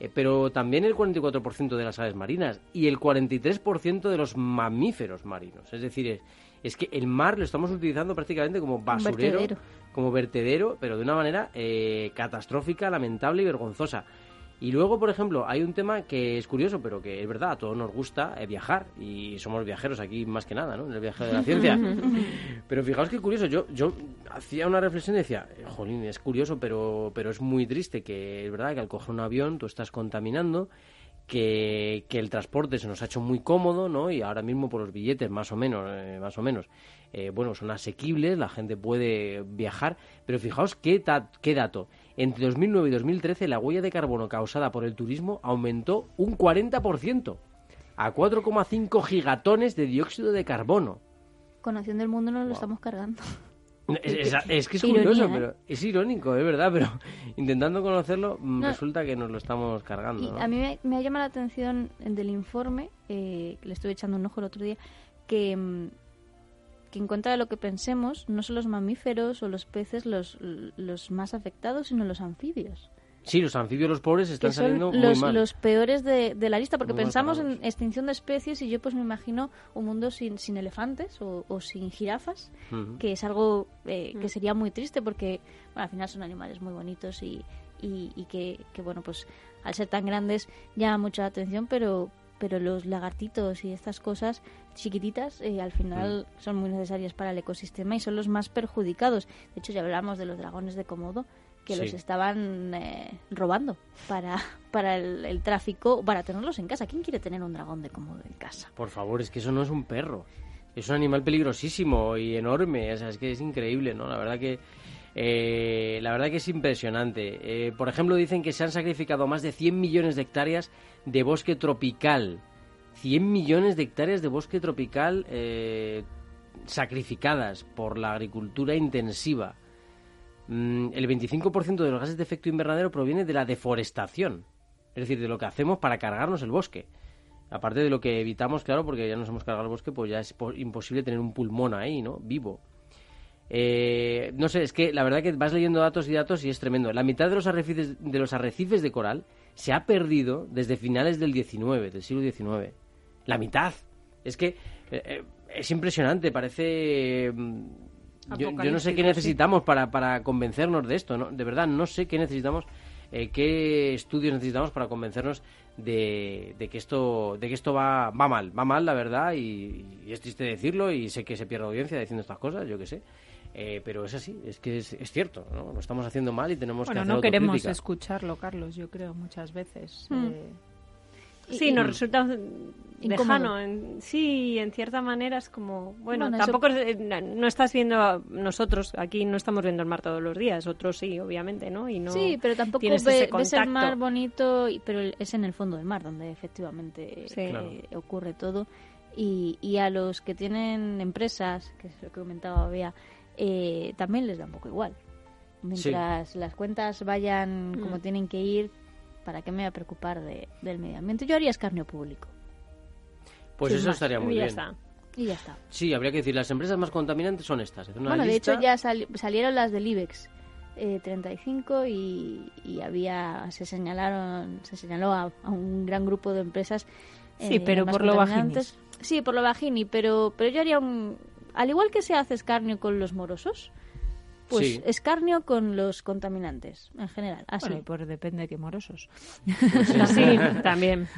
Eh, pero también el 44% de las aves marinas y el 43% de los mamíferos marinos. Es decir, es, es que el mar lo estamos utilizando prácticamente como basurero, vertedero. como vertedero, pero de una manera eh, catastrófica, lamentable y vergonzosa. Y luego, por ejemplo, hay un tema que es curioso, pero que es verdad, a todos nos gusta eh, viajar y somos viajeros aquí más que nada, ¿no? En el viaje de la ciencia. pero fijaos qué curioso, yo, yo hacía una reflexión y decía, eh, jolín, es curioso, pero, pero es muy triste que es verdad que al coger un avión tú estás contaminando, que, que el transporte se nos ha hecho muy cómodo, ¿no? Y ahora mismo por los billetes, más o menos, eh, más o menos, eh, bueno, son asequibles, la gente puede viajar, pero fijaos qué, qué dato. Entre 2009 y 2013 la huella de carbono causada por el turismo aumentó un 40% a 4,5 gigatones de dióxido de carbono. Con Acción del Mundo nos lo estamos cargando. Es, es- es que es Ironía, curioso, ¿eh? pero es irónico, es verdad, pero intentando conocerlo mm, No. resulta que nos lo estamos Y cargando. ¿no? a mí me, me ha llamado la atención el del informe, eh, que le estuve echando un ojo el otro día, que, mm, que en contra de lo que pensemos, no son los mamíferos o los peces los, los más afectados, sino los anfibios. Sí, los anfibios, los pobres, están que son saliendo muy los, mal. los peores de, de la lista, porque Muy pensamos en extinción de especies y yo pues me imagino un mundo sin, sin elefantes o, o sin jirafas, que es algo eh, que sería muy triste porque bueno, al final son animales muy bonitos y, y, y que, que, bueno pues al ser tan grandes llama mucha la atención pero pero los lagartitos y estas cosas chiquititas eh, al final son muy necesarias para el ecosistema y son los más perjudicados de hecho ya hablamos de los dragones de Komodo que Sí. los estaban eh, robando para, para el, el tráfico, para tenerlos en casa. ¿Quién quiere tener un dragón de Komodo en casa? Por favor, es que eso no es un perro. Es un animal peligrosísimo y enorme. O sea, es que es increíble, ¿no? La verdad que. eh, la verdad que es impresionante. Eh, por ejemplo, dicen que se han sacrificado más de 100 millones de hectáreas de bosque tropical. 100 millones de hectáreas de bosque tropical eh, sacrificadas por la agricultura intensiva. Mm, el 25% de los gases de efecto invernadero proviene de la deforestación. Es decir, de lo que hacemos para cargarnos el bosque. Aparte de lo que evitamos, claro, porque ya nos hemos cargado el bosque, pues ya es po- imposible tener un pulmón ahí, ¿no? Vivo. Eh, no sé, es que la verdad que vas leyendo datos y datos y es tremendo. La mitad de los arrecifes de, los arrecifes de coral se ha perdido desde finales del 19, del siglo XIX. La mitad. Es que eh, eh, es impresionante, parece... mm, Yo, yo no sé qué sí. necesitamos para, para convencernos de esto, ¿no? De verdad, no sé qué necesitamos, eh, qué estudios necesitamos para convencernos de, de que esto de que esto va, va mal, va mal, la verdad, y, y es triste decirlo, y sé que se pierde audiencia diciendo estas cosas, yo qué sé. Eh, pero es así, es que es, es cierto, ¿no? Lo estamos haciendo mal y tenemos que Bueno, hacer no queremos escucharlo, Carlos, yo creo, muchas veces. Mm. Eh, Sí, Y- nos y- resulta lejano. en- sí, en cierta manera es como, bueno, Bueno, eso- tampoco es- eh, no estás viendo, a- nosotros aquí no estamos viendo el mar todos los días, otros sí, obviamente, ¿no? Y no sí, pero tampoco ve- ese ves el mar contacto. bonito, y- pero es en el fondo del mar donde efectivamente Sí. eh, Claro. ocurre todo. Y, y a los que tienen empresas, que es lo que comentaba Bea, eh, también les da un poco igual. Mientras las cuentas vayan como Mm. tienen que ir, ¿para qué me voy a preocupar de- del medio ambiente? Yo haría escarnio público. Pues Sin eso más. estaría muy y ya bien. está. Y ya está. Sí, habría que decir, las empresas más contaminantes son estas. Una bueno, de lista- hecho ya sali- salieron las del IBEX eh, 35 y, y había se señalaron se señaló a, a un gran grupo de empresas Sí, eh, pero más por lo contaminantes. Sí, por lo bajini, pero pero yo haría un al igual que se hace escarnio con los morosos, pues Sí. escarnio con los contaminantes en general, así. Bueno, y por depende de qué morosos. Sí, también.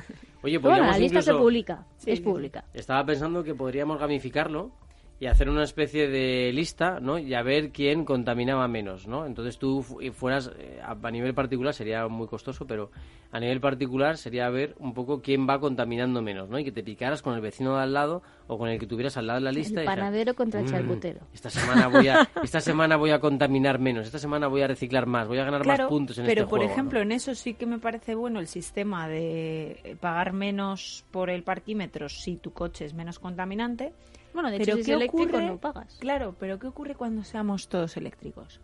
Oye, bueno, podríamos la lista se incluso- publica, Sí, es sí, pública. Estaba pensando que podríamos gamificarlo y hacer una especie de lista, ¿no? Y a ver quién contaminaba menos, ¿no? Entonces tú fu- y fueras, eh, a nivel particular sería muy costoso, pero a nivel particular sería ver un poco quién va contaminando menos, ¿no? Y que te picaras con el vecino de al lado o con el que tuvieras al lado de la lista. El y panadero contra el "Mm, charcutero. Esta semana voy a, esta semana voy a contaminar menos, esta semana voy a reciclar más, voy a ganar Claro, más puntos en pero este por juego, ejemplo, ¿no? en eso sí que me parece bueno el sistema de eh, pagar menos por el parquímetro si tu coche es menos contaminante. Bueno, de hecho pero si es ¿qué eléctrico ocurre? no pagas. Claro, pero ¿qué ocurre cuando seamos todos eléctricos?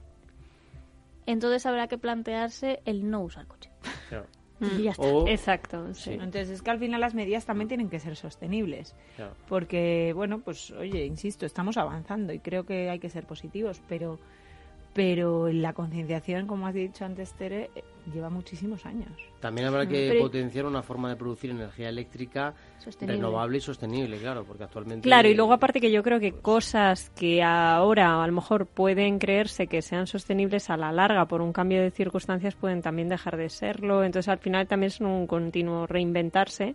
Entonces habrá que plantearse el no usar coche. Claro. Y ya está. O- Exacto, sí. Sí. Entonces es que al final las medidas también tienen que ser sostenibles. claro. Porque, bueno, pues oye, insisto, estamos avanzando y creo que hay que ser positivos, pero, pero la concienciación, como has dicho antes, Tere, lleva muchísimos años. También habrá que Pero- potenciar una forma de producir energía eléctrica Sostenible. renovable y sostenible, claro, porque actualmente... Claro, y luego aparte que yo creo que cosas que ahora a lo mejor pueden creerse que sean sostenibles a la larga por un cambio de circunstancias pueden también dejar de serlo. Entonces al final también es un continuo reinventarse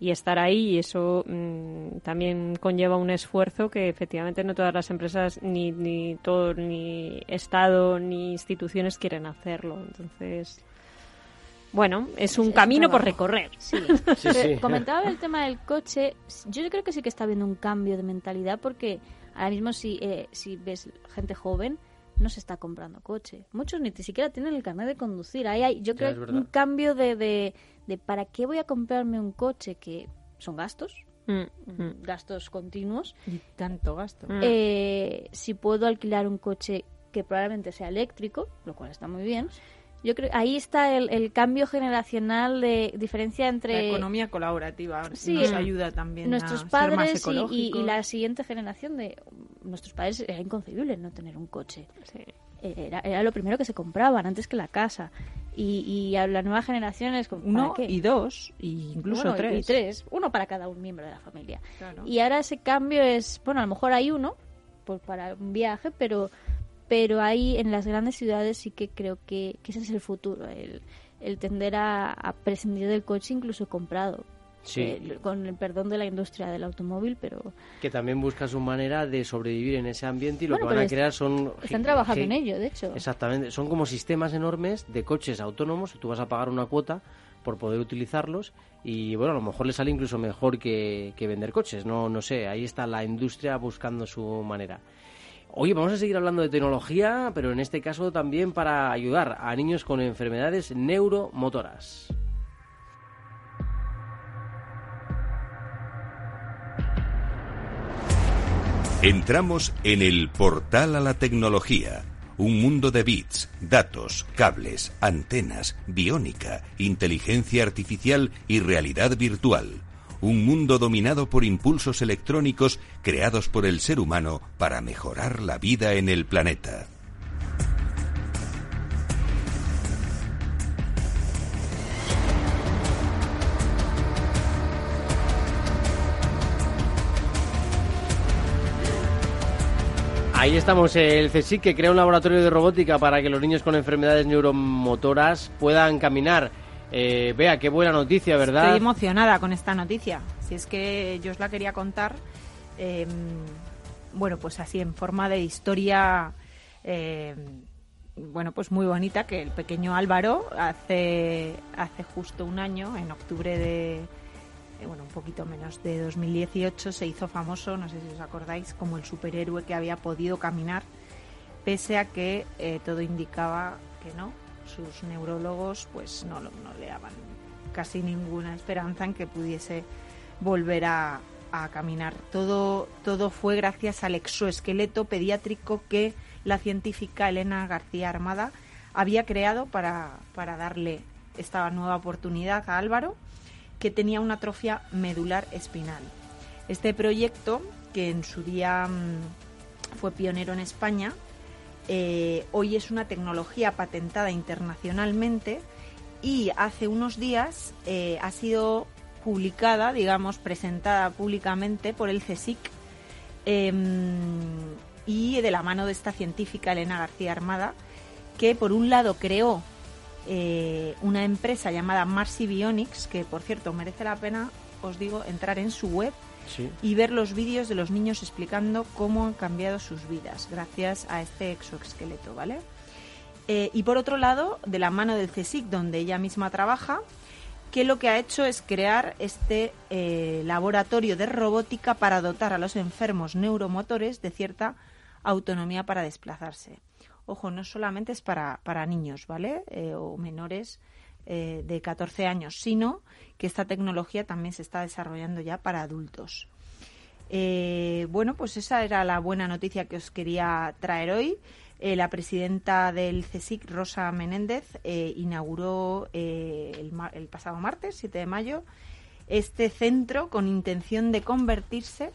y estar ahí y eso mm, también conlleva un esfuerzo que efectivamente no todas las empresas ni, ni todo ni Estado ni instituciones quieren hacerlo. Entonces, bueno, es un Es camino por recorrer. Sí. Sí, Pero sí. Comentaba el tema del coche. Yo creo que sí que está habiendo un cambio de mentalidad porque ahora mismo si, eh, si ves gente joven no se está comprando coche. Muchos ni siquiera tienen el carnet de conducir. Ahí hay, yo creo un cambio de, de, de para qué voy a comprarme un coche que son gastos, Mm, mm. gastos continuos. Y tanto gasto. Mm. Eh, si puedo alquilar un coche que probablemente sea eléctrico, lo cual está muy bien. Yo creo ahí está el, el cambio generacional de diferencia La entre economía colaborativa Sí, nos ayuda también nuestros a ser más padres y- y, y la siguiente generación de nuestros padres era inconcebible no tener un coche. Sí. Eh, Era, era lo primero que se compraban antes que la casa. Y, y a la nueva generación es como, Uno y dos, e incluso y- tres. Y tres, uno para cada un miembro de la familia. Claro. Y ahora ese cambio es, bueno, a lo mejor hay uno pues para un viaje, pero pero ahí en las grandes ciudades sí que creo que, que ese es el futuro, el, el tender a, a prescindir del coche incluso comprado. Sí. Eh, con el perdón de la industria del automóvil, pero que también busca su manera de sobrevivir en ese ambiente y lo Bueno, que van a es- crear son... están trabajando en ello, de hecho. Exactamente, son como sistemas enormes de coches autónomos, tú vas a pagar una cuota por poder utilizarlos y bueno, a lo mejor le sale incluso mejor que, que vender coches, no, no sé, ahí está la industria buscando su manera. Oye, vamos a seguir hablando de tecnología, pero en este caso también para ayudar a niños con enfermedades neuromotoras. Entramos en el portal a la tecnología, un mundo de bits, datos, cables, antenas, biónica, inteligencia artificial y realidad virtual. Un mundo dominado por impulsos electrónicos creados por el ser humano para mejorar la vida en el planeta. Ahí estamos, el CSIC que crea un laboratorio de robótica para que los niños con enfermedades neuromotoras puedan caminar. Eh, qué buena noticia, ¿verdad? Estoy emocionada con esta noticia. Si es que yo os la quería contar, eh, bueno, pues así en forma de historia, eh, bueno, pues muy bonita, que el pequeño Álvaro hace, hace justo un año, en octubre de, eh, bueno, un poquito menos de 2018, se hizo famoso, no sé si os acordáis, como el superhéroe que había podido caminar, pese a que eh, todo indicaba que no, sus neurólogos pues no, no le daban casi ninguna esperanza en que pudiese volver a, a caminar. Todo, todo fue gracias al exoesqueleto pediátrico que la científica Elena García Armada había creado para, para darle esta nueva oportunidad a Álvaro, que tenía una atrofia medular espinal. Este proyecto, que en su día mm, fue pionero en España, eh, hoy es una tecnología patentada internacionalmente y hace unos días eh, ha sido publicada, digamos, presentada públicamente por el CSIC em, y de la mano de esta científica Elena García Armada, que por un lado creó eh, una empresa llamada Marcy Bionics, que por cierto merece la pena, os digo, entrar en su web y ver los vídeos de los niños explicando cómo han cambiado sus vidas gracias a este exoesqueleto, ¿vale? Eh, y por otro lado, de la mano del CSIC, donde ella misma trabaja, que lo que ha hecho es crear este eh, laboratorio de robótica para dotar a los enfermos neuromotores de cierta autonomía para desplazarse. Ojo, no solamente es para, para niños, ¿vale? Eh, o menores eh, de 14 años, sino que esta tecnología también se está desarrollando ya para adultos. bueno, pues esa era la buena noticia que os quería traer hoy. Eh, la presidenta del CSIC, Rosa Menéndez, eh, inauguró eh, el, pasado martes, 7 de mayo, este centro con intención de convertirse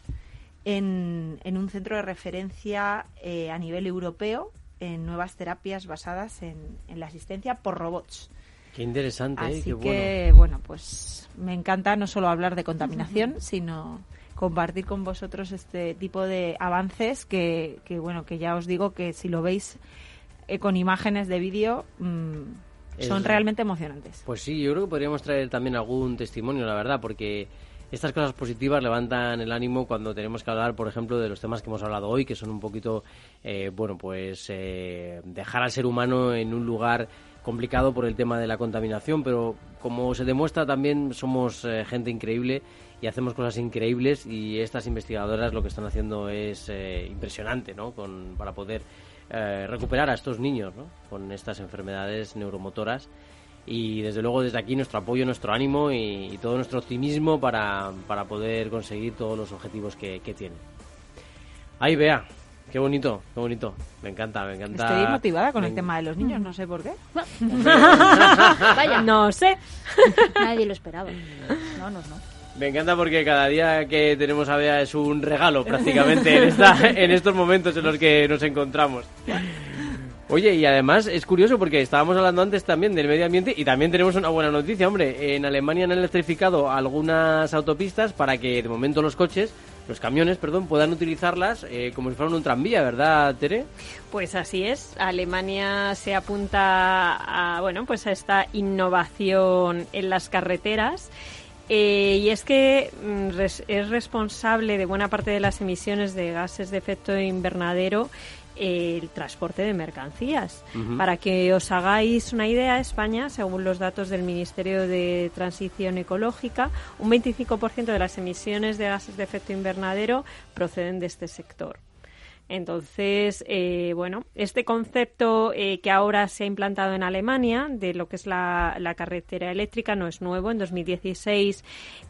en, un centro de referencia a nivel europeo en nuevas terapias basadas en, la asistencia por robots. Qué interesante, Así qué que, bueno, pues me encanta no solo hablar de contaminación, sino compartir con vosotros este tipo de avances que, que bueno, que ya os digo que si lo veis eh, con imágenes de vídeo mm, son realmente emocionantes. Pues sí, yo creo que podríamos traer también algún testimonio, la verdad, porque estas cosas positivas levantan el ánimo cuando tenemos que hablar, por ejemplo, de los temas que hemos hablado hoy, que son un poquito, eh, bueno, pues eh, dejar al ser humano en un lugar complicado por el tema de la contaminación, pero como se demuestra también somos gente increíble y hacemos cosas increíbles y estas investigadoras lo que están haciendo es eh, impresionante ¿no? Para poder eh, recuperar a estos niños con estas enfermedades neuromotoras y desde luego desde aquí nuestro apoyo, nuestro ánimo y, todo nuestro optimismo para, para, poder conseguir todos los objetivos que, que tienen. Ahí vea, Qué bonito, qué bonito. Me encanta, me encanta. Estoy motivada con el tema de los niños, no sé por qué. Vaya, no sé. Nadie lo esperaba. No, no, no. Me encanta porque cada día que tenemos a Bea es un regalo prácticamente en, esta, en estos momentos en los que nos encontramos. Oye, y además es curioso porque estábamos hablando antes también del medio ambiente y también tenemos una buena noticia, hombre. En Alemania han electrificado algunas autopistas para que de momento los coches, los camiones, perdón, puedan utilizarlas eh, como si fueran un tranvía, ¿verdad, Tere? Pues así es. Alemania se apunta a, bueno, pues a esta innovación en las carreteras eh, y es que mm, es responsable de buena parte de las emisiones de gases de efecto invernadero el transporte de mercancías. Para que os hagáis una idea, España, según los datos del Ministerio de Transición Ecológica, un 25% de las emisiones de gases de efecto invernadero proceden de este sector. Entonces, eh, bueno, este concepto eh, que ahora se ha implantado en Alemania de lo que es la, carretera eléctrica no es nuevo. En 2016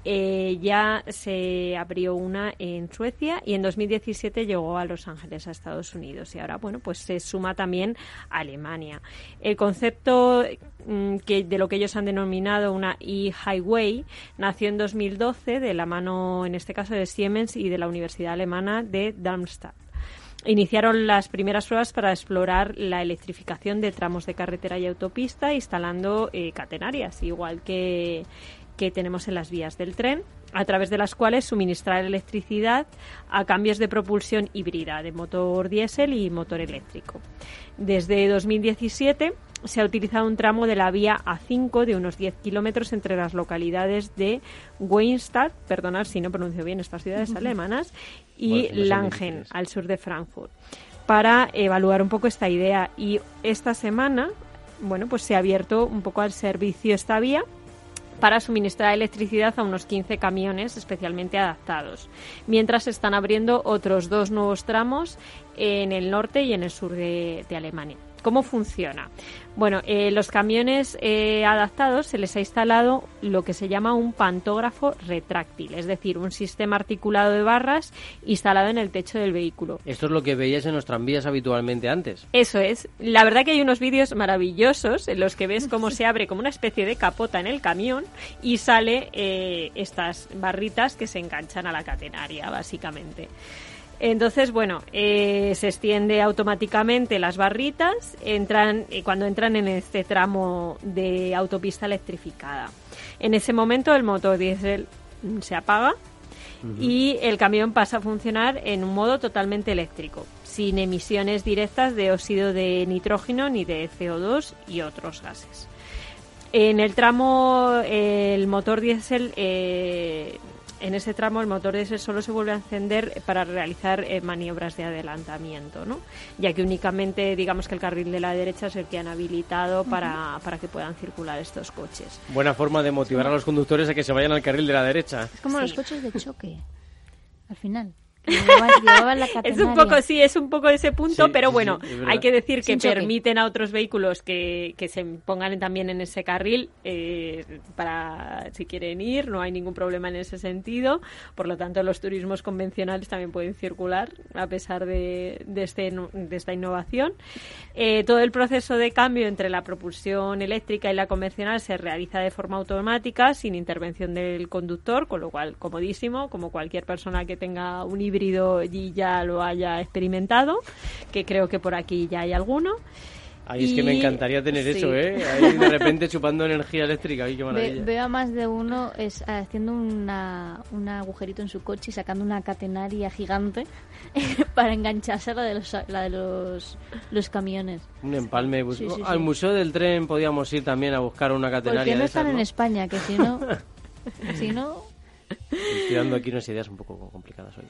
eh, ya se abrió una en Suecia y en 2017 llegó a Los Ángeles, a Estados Unidos. Y ahora, bueno, pues se suma también a Alemania. El concepto mm, que de lo que ellos han denominado una e-highway nació en 2012 de la mano, en este caso, de Siemens y de la Universidad Alemana de Darmstadt iniciaron las primeras pruebas para explorar la electrificación de tramos de carretera y autopista instalando eh, catenarias, igual que, que tenemos en las vías del tren, a través de las cuales suministrar electricidad a cambios de propulsión híbrida de motor diésel y motor eléctrico. Desde 2017 se ha utilizado un tramo de la vía A5 de unos 10 kilómetros entre las localidades de Weinstadt, perdonad si no pronuncio bien estas ciudades alemanas, y Langen, al sur de Frankfurt, para evaluar un poco esta idea. Y esta semana, bueno, pues se ha abierto un poco al servicio esta vía para suministrar electricidad a unos 15 camiones especialmente adaptados, mientras se están abriendo otros dos nuevos tramos en el norte y en el sur de Alemania. ¿Cómo funciona? Bueno, eh, los camiones eh, adaptados se les ha instalado lo que se llama un pantógrafo retráctil, es decir, un sistema articulado de barras instalado en el techo del vehículo. Esto es lo que veías en los tranvías habitualmente antes. Eso es. La verdad que hay unos vídeos maravillosos en los que ves cómo se abre como una especie de capota en el camión y sale eh, estas barritas que se enganchan a la catenaria, básicamente. Entonces, bueno, eh, se extiende automáticamente las barritas entran, eh, cuando entran en este tramo de autopista electrificada. En ese momento el motor diésel se apaga y el camión pasa a funcionar en un modo totalmente eléctrico, sin emisiones directas de óxido de nitrógeno ni de CO2 y otros gases. En el tramo, el motor diésel eh, en ese tramo el motor diésel solo se vuelve a encender para realizar eh, maniobras de adelantamiento, ¿no? ya que únicamente digamos que el carril de la derecha es el que han habilitado para, para que puedan circular estos coches. Buena forma de motivar a los conductores a que se vayan al carril de la derecha. Es como los coches de choque, al final. Que llevaban- llevaban la Es un poco, sí, es un poco ese punto, Sí, pero sí, bueno, sí, hay que decir que choque. permiten a otros vehículos que, que se pongan también en ese carril eh, para si quieren ir, no hay ningún problema en ese sentido. Por lo tanto, los turismos convencionales también pueden circular a pesar de, de, este, de esta innovación. Eh, todo el proceso de cambio entre la propulsión eléctrica y la convencional se realiza de forma automática, sin intervención del conductor, con lo cual comodísimo, como cualquier persona que tenga un híbrido y ya lo haya experimentado, que creo que por aquí ya hay alguno. Ay, es que me encantaría tener sí. eso, ¿eh? Ahí de repente chupando energía eléctrica. Ay, qué Ve- maravilla. veo a más de uno es, haciendo una, un agujerito en su coche y sacando una catenaria gigante para engancharse a la de los, la de los, los camiones. Un empalme. bus- Sí, sí, Al sí. Museo del Tren podíamos ir también a buscar una catenaria Porque no de están esas, en ¿no? España, que si no... si no... Estoy dando aquí unas ideas un poco complicadas hoy.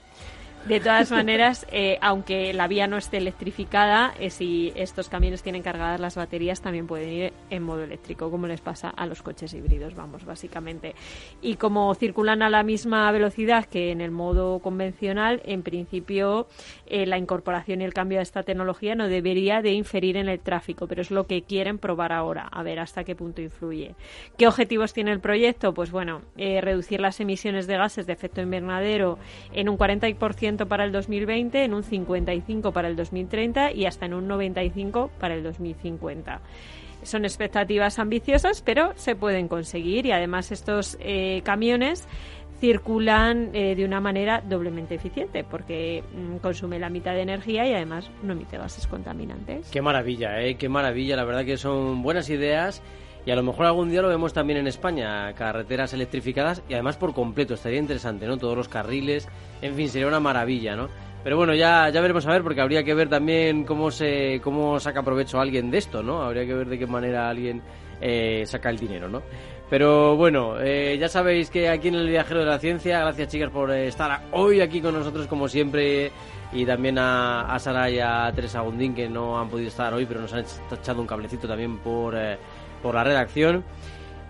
De todas maneras, eh, aunque la vía no esté electrificada, eh, si estos camiones tienen cargadas las baterías, también pueden ir en modo eléctrico, como les pasa a los coches híbridos, vamos, básicamente. Y como circulan a la misma velocidad que en el modo convencional, en principio eh, la incorporación y el cambio de esta tecnología no debería de inferir en el tráfico, pero es lo que quieren probar ahora, a ver hasta qué punto influye. ¿Qué objetivos tiene el proyecto? Pues bueno, eh, reducir las emisiones de gases de efecto invernadero en un 40% para el 2020, en un 55% para el 2030 y hasta en un 95% para el 2050. Son expectativas ambiciosas, pero se pueden conseguir y además estos eh, camiones circulan eh, de una manera doblemente eficiente porque mm, consume la mitad de energía y además no emite gases contaminantes. Qué maravilla, ¿eh? Qué maravilla. La verdad que son buenas ideas. Y a lo mejor algún día lo vemos también en España, carreteras electrificadas y además por completo, estaría interesante, ¿no? Todos los carriles, en fin, sería una maravilla, ¿no? Pero bueno, ya, ya veremos a ver, porque habría que ver también cómo se cómo saca provecho alguien de esto, ¿no? Habría que ver de qué manera alguien eh, saca el dinero, ¿no? Pero bueno, eh, ya sabéis que aquí en el Viajero de la Ciencia, gracias chicas por estar hoy aquí con nosotros como siempre y también a, a Sara y a Teresa Gundín que no han podido estar hoy, pero nos han echado un cablecito también por, eh, por la redacción.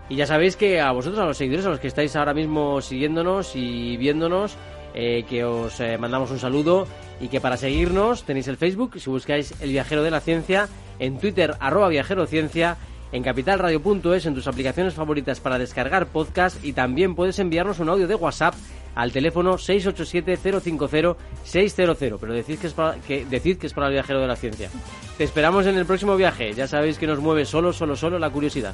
Y ya sabéis que a vosotros, a los seguidores, a los que estáis ahora mismo siguiéndonos y viéndonos, eh, que os eh, mandamos un saludo y que para seguirnos tenéis el Facebook, si buscáis El Viajero de la Ciencia, en Twitter, arroba Viajero Ciencia, en capitalradio.es, en tus aplicaciones favoritas para descargar podcast y también puedes enviarnos un audio de WhatsApp al teléfono 687-050-600, pero decid que, es para, que, decid que es para el Viajero de la Ciencia. Te esperamos en el próximo viaje, ya sabéis que nos mueve solo, solo, solo la curiosidad.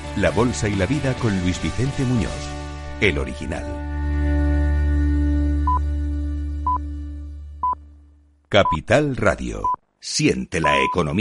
la bolsa y la vida con Luis Vicente Muñoz, el original. Capital Radio. Siente la economía.